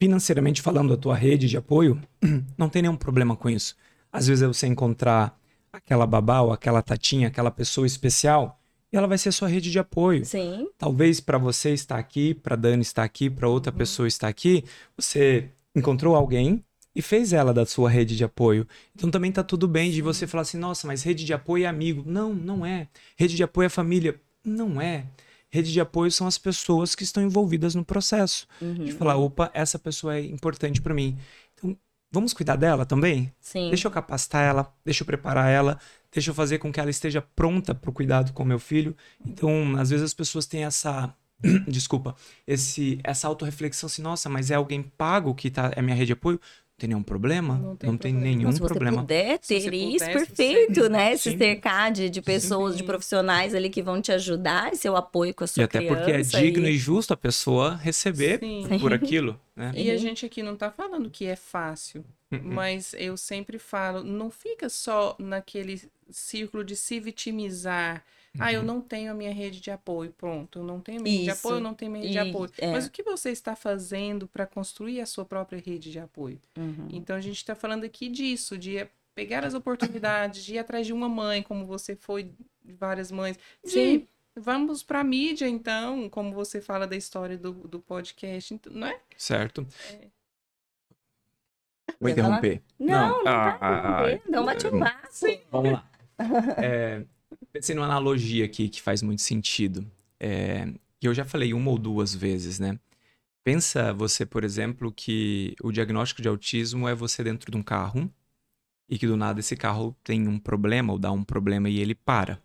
financeiramente falando, a tua rede de apoio, não tem nenhum problema com isso. Às vezes é você encontrar aquela babá ou aquela tatinha, aquela pessoa especial, e ela vai ser sua rede de apoio. Sim. Talvez para você estar aqui, para Dani estar aqui, para outra uhum. pessoa estar aqui, você encontrou alguém e fez ela da sua rede de apoio. Então também tá tudo bem de você falar assim, nossa, mas rede de apoio é amigo. Não, não é. Rede de apoio é família. Não é. Rede de apoio são as pessoas que estão envolvidas no processo. Uhum. De falar, opa, essa pessoa é importante para mim. Então, vamos cuidar dela também? Sim. Deixa eu capacitar ela, deixa eu preparar ela, deixa eu fazer com que ela esteja pronta para o cuidado com o meu filho. Então, às vezes as pessoas têm essa desculpa, esse essa autorreflexão assim, nossa, mas é alguém pago que tá é minha rede de apoio? Tem nenhum problema? Não tem, não tem nenhum se problema. Puder ter se isso, puder, perfeito, você... né? Se cercar de, de pessoas, Sim. de profissionais ali que vão te ajudar, seu apoio com a sua e até porque é digno e... e justo a pessoa receber Sim. por aquilo. Né? E a gente aqui não está falando que é fácil, uh-uh. mas eu sempre falo, não fica só naquele círculo de se vitimizar, ah, eu uhum. não tenho a minha rede de apoio. Pronto, eu não tenho minha rede de apoio, eu não tenho minha rede e, de apoio. É. Mas o que você está fazendo para construir a sua própria rede de apoio? Uhum. Então a gente está falando aqui disso, de pegar as oportunidades, de ir atrás de uma mãe, como você foi de várias mães. Sim. De, vamos para a mídia, então, como você fala da história do, do podcast, então, não é? Certo. É. Vou interromper. Não, não, não ah, ah, ah, não bate um passo. Vamos lá. É, pensei numa analogia aqui que faz muito sentido. É, eu já falei uma ou duas vezes, né? Pensa você, por exemplo, que o diagnóstico de autismo é você dentro de um carro e que do nada esse carro tem um problema ou dá um problema e ele para.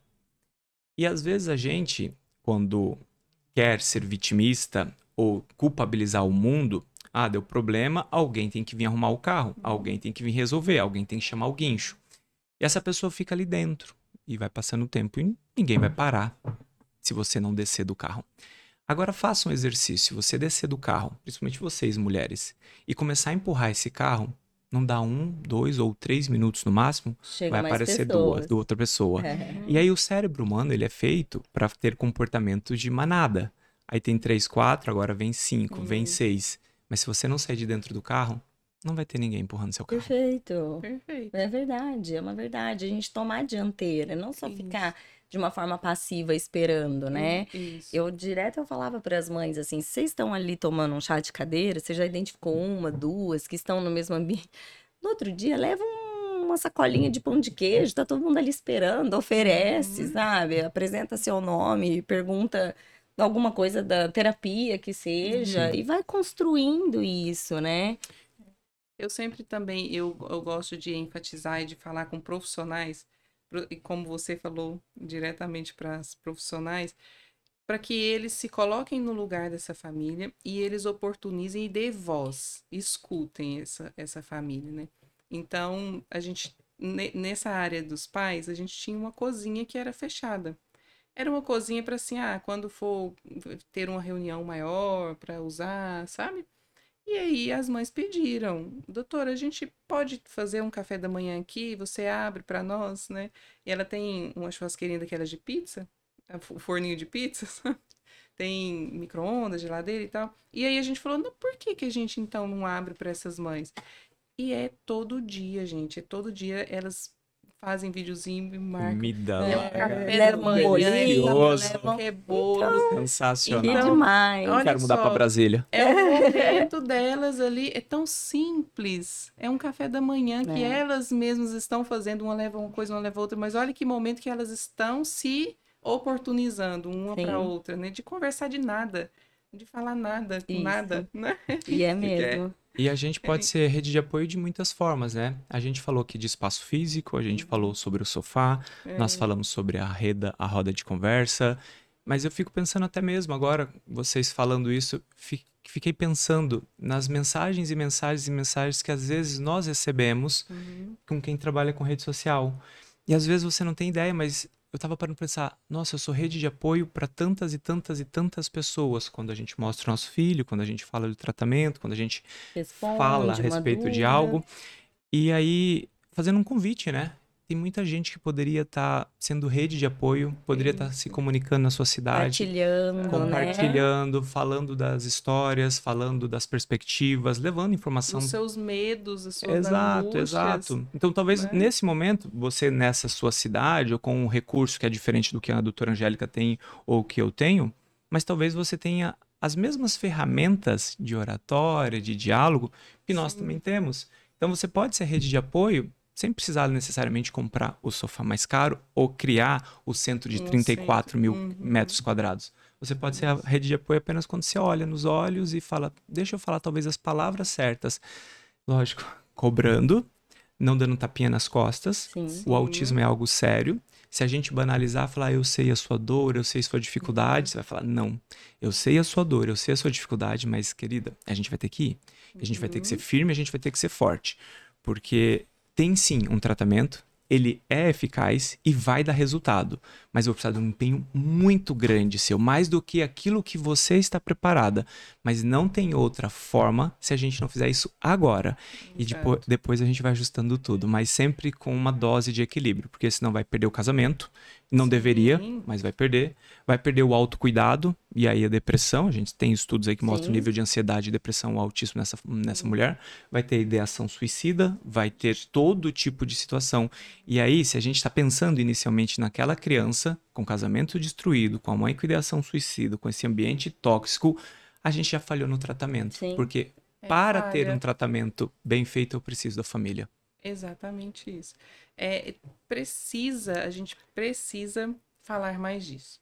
E às vezes a gente, quando quer ser vitimista ou culpabilizar o mundo, ah, deu problema, alguém tem que vir arrumar o carro, alguém tem que vir resolver, alguém tem que chamar o guincho. E essa pessoa fica ali dentro e vai passando o tempo e ninguém vai parar se você não descer do carro. Agora faça um exercício, você descer do carro, principalmente vocês mulheres, e começar a empurrar esse carro, não dá um, dois ou três minutos no máximo, Chega vai aparecer duas, do outra pessoa. É. E aí o cérebro humano ele é feito para ter comportamentos de manada. Aí tem três, quatro, agora vem cinco, uhum. vem seis. Mas se você não sair de dentro do carro, não vai ter ninguém empurrando seu carro. Perfeito. Perfeito. É verdade, é uma verdade. A gente tomar a dianteira, não só Isso. ficar de uma forma passiva esperando, né? Isso. Eu direto eu falava para as mães assim, vocês estão ali tomando um chá de cadeira, você já identificou uma, duas que estão no mesmo ambiente. No outro dia, leva um, uma sacolinha de pão de queijo, tá todo mundo ali esperando, oferece, uhum. sabe? Apresenta seu nome, pergunta alguma coisa da terapia que seja uhum. e vai construindo isso, né? Eu sempre também, eu, eu gosto de enfatizar e de falar com profissionais, e como você falou diretamente para as profissionais, para que eles se coloquem no lugar dessa família e eles oportunizem e dê voz, escutem essa, essa família, né? Então, a gente, nessa área dos pais, a gente tinha uma cozinha que era fechada. Era uma cozinha para assim, ah, quando for ter uma reunião maior para usar, sabe? E aí as mães pediram, doutora, a gente pode fazer um café da manhã aqui? Você abre para nós, né? E ela tem uma churrasqueirinha daquelas de pizza, o forninho de pizza, tem micro-ondas, geladeira e tal. E aí a gente falou, por que, que a gente então não abre para essas mães? E é todo dia, gente, é todo dia elas fazem videozinho e marcam. Comida é, lá. Café da manhã, delicioso. é bolo. Sensacional. E demais. Olha Quero mudar para Brasília. É o momento delas ali, é tão simples. É um café da manhã que É. elas mesmas estão fazendo, uma leva uma coisa, uma leva outra, mas olha que momento que elas estão se oportunizando uma Sim. para outra, né? De conversar de nada, de falar nada, com Isso. nada, né? E é mesmo. E a gente pode ser rede de apoio de muitas formas, né? A gente falou aqui de espaço físico, a gente falou sobre o sofá, É. nós falamos sobre a reda, a roda de conversa, mas eu fico pensando até mesmo agora, vocês falando isso, fi- fiquei pensando nas mensagens e mensagens e mensagens que às vezes nós recebemos Uhum. com quem trabalha com rede social. E às vezes você não tem ideia, mas eu tava parando pra pensar, nossa, eu sou rede de apoio para tantas e tantas e tantas pessoas. Quando a gente mostra o nosso filho, quando a gente fala do tratamento, quando a gente Responde fala a respeito de dúvida. algo. E aí, fazendo um convite, né? Tem muita gente que poderia estar sendo rede de apoio, poderia estar se comunicando na sua cidade, Compartilhando, né? compartilhando, falando das histórias, falando das perspectivas, levando informação Os seus medos, as suas Exato, exato. Então, talvez né? nesse momento, você nessa sua cidade, ou com um recurso que é diferente do que a doutora Angélica tem ou que eu tenho, mas talvez você tenha as mesmas ferramentas de oratória, de diálogo, que nós Sim. também temos. Então, você pode ser rede de apoio sem precisar necessariamente comprar o sofá mais caro ou criar o centro de Um 34 mil centro, uhum. metros quadrados. Você pode ser a rede de apoio apenas quando você olha nos olhos e fala, deixa eu falar talvez as palavras certas. Lógico, cobrando, não dando tapinha nas costas. Sim. O autismo é algo sério. Se a gente banalizar, falar, eu sei a sua dor, eu sei a sua dificuldade, você vai falar, não, eu sei a sua dor, eu sei a sua dificuldade, mas, querida, a gente vai ter que ir. A gente vai ter que ser firme, a gente vai ter que ser forte. Porque tem sim um tratamento, ele é eficaz e vai dar resultado. Mas eu vou precisar de um empenho muito grande seu, mais do que aquilo que você está preparada. Mas não tem outra forma se a gente não fizer isso agora. E depois, depois a gente vai ajustando tudo, mas sempre com uma dose de equilíbrio, porque senão vai perder o casamento. Não deveria, Sim. mas vai perder. Vai perder o autocuidado e aí a depressão. A gente tem estudos aí que mostram o nível de ansiedade, depressão, autismo nessa, nessa mulher. Vai ter ideação suicida, vai ter todo tipo de situação. E aí, se a gente está pensando inicialmente naquela criança com casamento destruído, com a mãe com ideação suicida, com esse ambiente tóxico, a gente já falhou no tratamento. Sim. Porque É para ter falha. um tratamento bem feito, eu preciso da família. Exatamente isso. É, precisa, a gente precisa falar mais disso.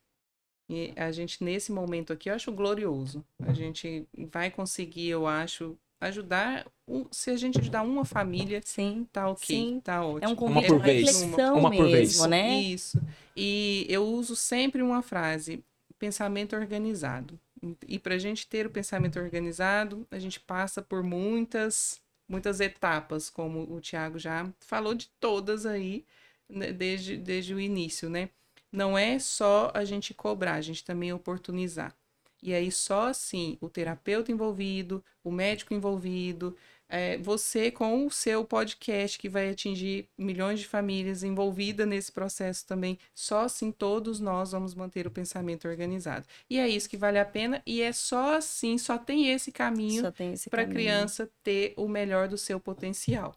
E a gente, nesse momento aqui, eu acho glorioso. A gente vai conseguir, eu acho, ajudar. um- se a gente ajudar uma família, Sim. tá ok, Sim. tá ótimo. É um Uma convite por à vez. reflexão Uma por vez. mesmo, né? Isso. E eu uso sempre uma frase: pensamento organizado. E para a gente ter o pensamento organizado, a gente passa por muitas, muitas etapas, como o Tiago já falou de todas aí, né, desde, desde o início, né? Não é só a gente cobrar, a gente também oportunizar. E aí, só assim, o terapeuta envolvido, o médico envolvido, é, você com o seu podcast que vai atingir milhões de famílias envolvidas nesse processo também. Só assim todos nós vamos manter o pensamento organizado. E é isso que vale a pena, e é só assim, só tem esse caminho para a criança ter o melhor do seu potencial.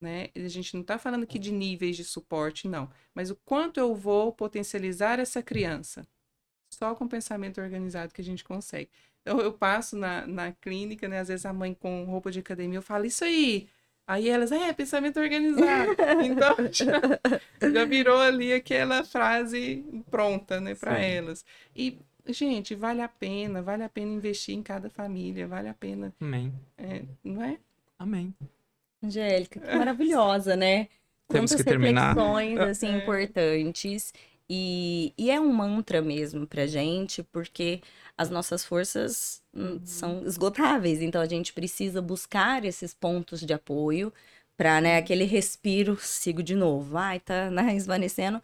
Né? A gente não está falando aqui de níveis de suporte, não. Mas o quanto eu vou potencializar essa criança? Só com pensamento organizado que a gente consegue. Então, eu passo na, na clínica, né? Às vezes a mãe com roupa de academia, eu falo, isso aí. Aí elas, é, pensamento organizado. Então, já, já virou ali aquela frase pronta, né, para elas. E, gente, vale a pena, vale a pena investir em cada família, vale a pena, Amém. é, não é? Amém. Angélica, que maravilhosa, né? Temos Tantas que terminar. reflexões, assim, É. importantes. E, e é um mantra mesmo pra gente, porque as nossas forças hum, uhum. são esgotáveis, então a gente precisa buscar esses pontos de apoio para né, aquele respiro, sigo de novo. Ai, tá né, esvanecendo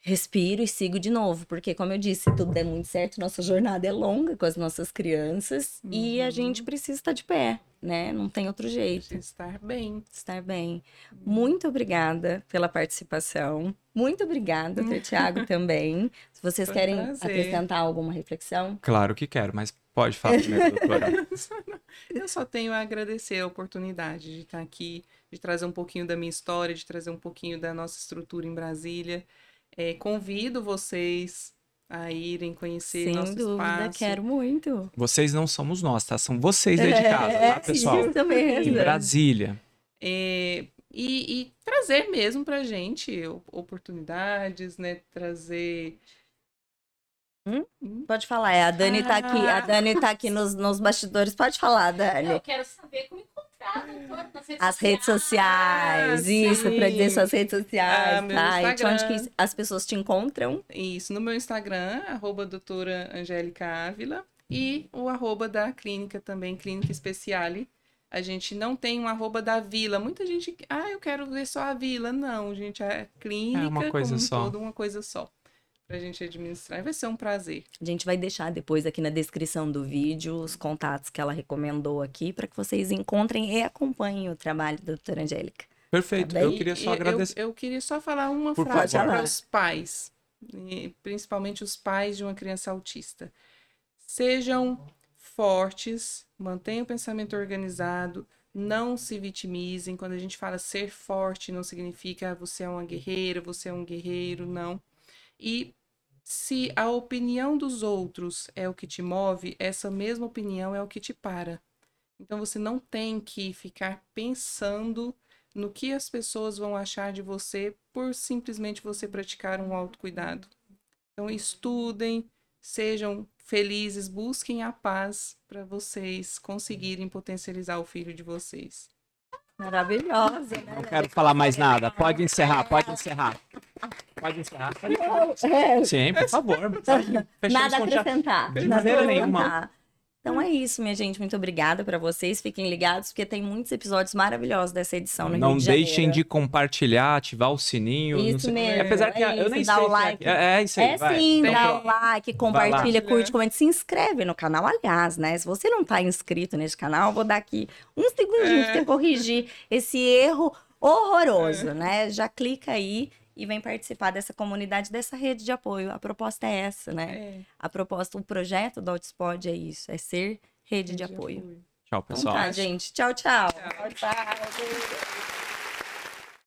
respiro e sigo de novo, porque como eu disse, tudo der muito certo, nossa jornada é longa com as nossas crianças uhum. e a uhum. gente precisa estar de pé, né? Não tem outro jeito. Estar bem. Estar bem. Muito obrigada pela participação. Muito obrigada, Tiago, também. Se vocês Foi querem acrescentar alguma reflexão. Claro que quero, mas pode falar primeiro, doutora. eu só tenho a agradecer a oportunidade de estar aqui, de trazer um pouquinho da minha história, de trazer um pouquinho da nossa estrutura em Brasília. É, convido vocês a irem conhecer Sem nosso dúvida, espaço. quero muito. Vocês não somos nós, tá? São vocês aí de é, casa, é, tá, pessoal? Isso mesmo. Em Brasília. É, e, e, trazer mesmo pra gente oportunidades, né? Trazer Hum? hum? Pode falar, é, a Dani ah. tá aqui, a Dani tá aqui nos, nos bastidores, pode falar, Dani. Eu quero saber como As redes sociais, ah, isso, para dizer suas redes sociais, ah, tá? E onde que as pessoas te encontram? Isso, no meu Instagram, arroba doutora Angélica Ávila, e o arroba da clínica também, Clínica Speciale. A gente não tem um arroba da vila. Muita gente, ah, eu quero ver só a vila. Não, gente, é clínica é uma coisa como só. todo, uma coisa só pra gente administrar. Vai ser um prazer. A gente vai deixar depois aqui na descrição do vídeo os contatos que ela recomendou aqui para que vocês encontrem e acompanhem o trabalho da doutora Angélica. Perfeito. Tá eu queria só agradecer. Eu, eu, queria só falar uma Por frase para os pais, principalmente os pais de uma criança autista. Sejam fortes, mantenham o pensamento organizado, não se vitimizem. Quando a gente fala ser forte, não significa você é uma guerreira, você é um guerreiro, não. E se a opinião dos outros é o que te move, essa mesma opinião é o que te para. Então você não tem que ficar pensando no que as pessoas vão achar de você por simplesmente você praticar um autocuidado. Então estudem, sejam felizes, busquem a paz para vocês conseguirem potencializar o filho de vocês. Maravilhosa, né? Não quero falar mais nada. Pode encerrar, pode encerrar. Pode encerrar. Pode encerrar. Sim, por favor. Nada a acrescentar. De maneira nenhuma. Então é isso, minha gente. Muito obrigada para vocês. Fiquem ligados, porque tem muitos episódios maravilhosos dessa edição no Não Rio de deixem de compartilhar, ativar o sininho. Isso mesmo. Apesar que é eu nem dá sei. O like. É, é isso aí. É vai. sim, então, dá o like, compartilha, curte, comenta, se inscreve no canal. Aliás, né? Se você não tá inscrito nesse canal, eu vou dar aqui um segundinho é. para corrigir esse erro horroroso, é. né? Já clica aí e vem participar dessa comunidade, dessa rede de apoio. A proposta é essa, né? É. A proposta, o projeto do Outspod é isso, é ser rede, rede de, apoio. de, apoio. Tchau, pessoal. Então tá, gente. Tchau, tchau. tchau. tchau.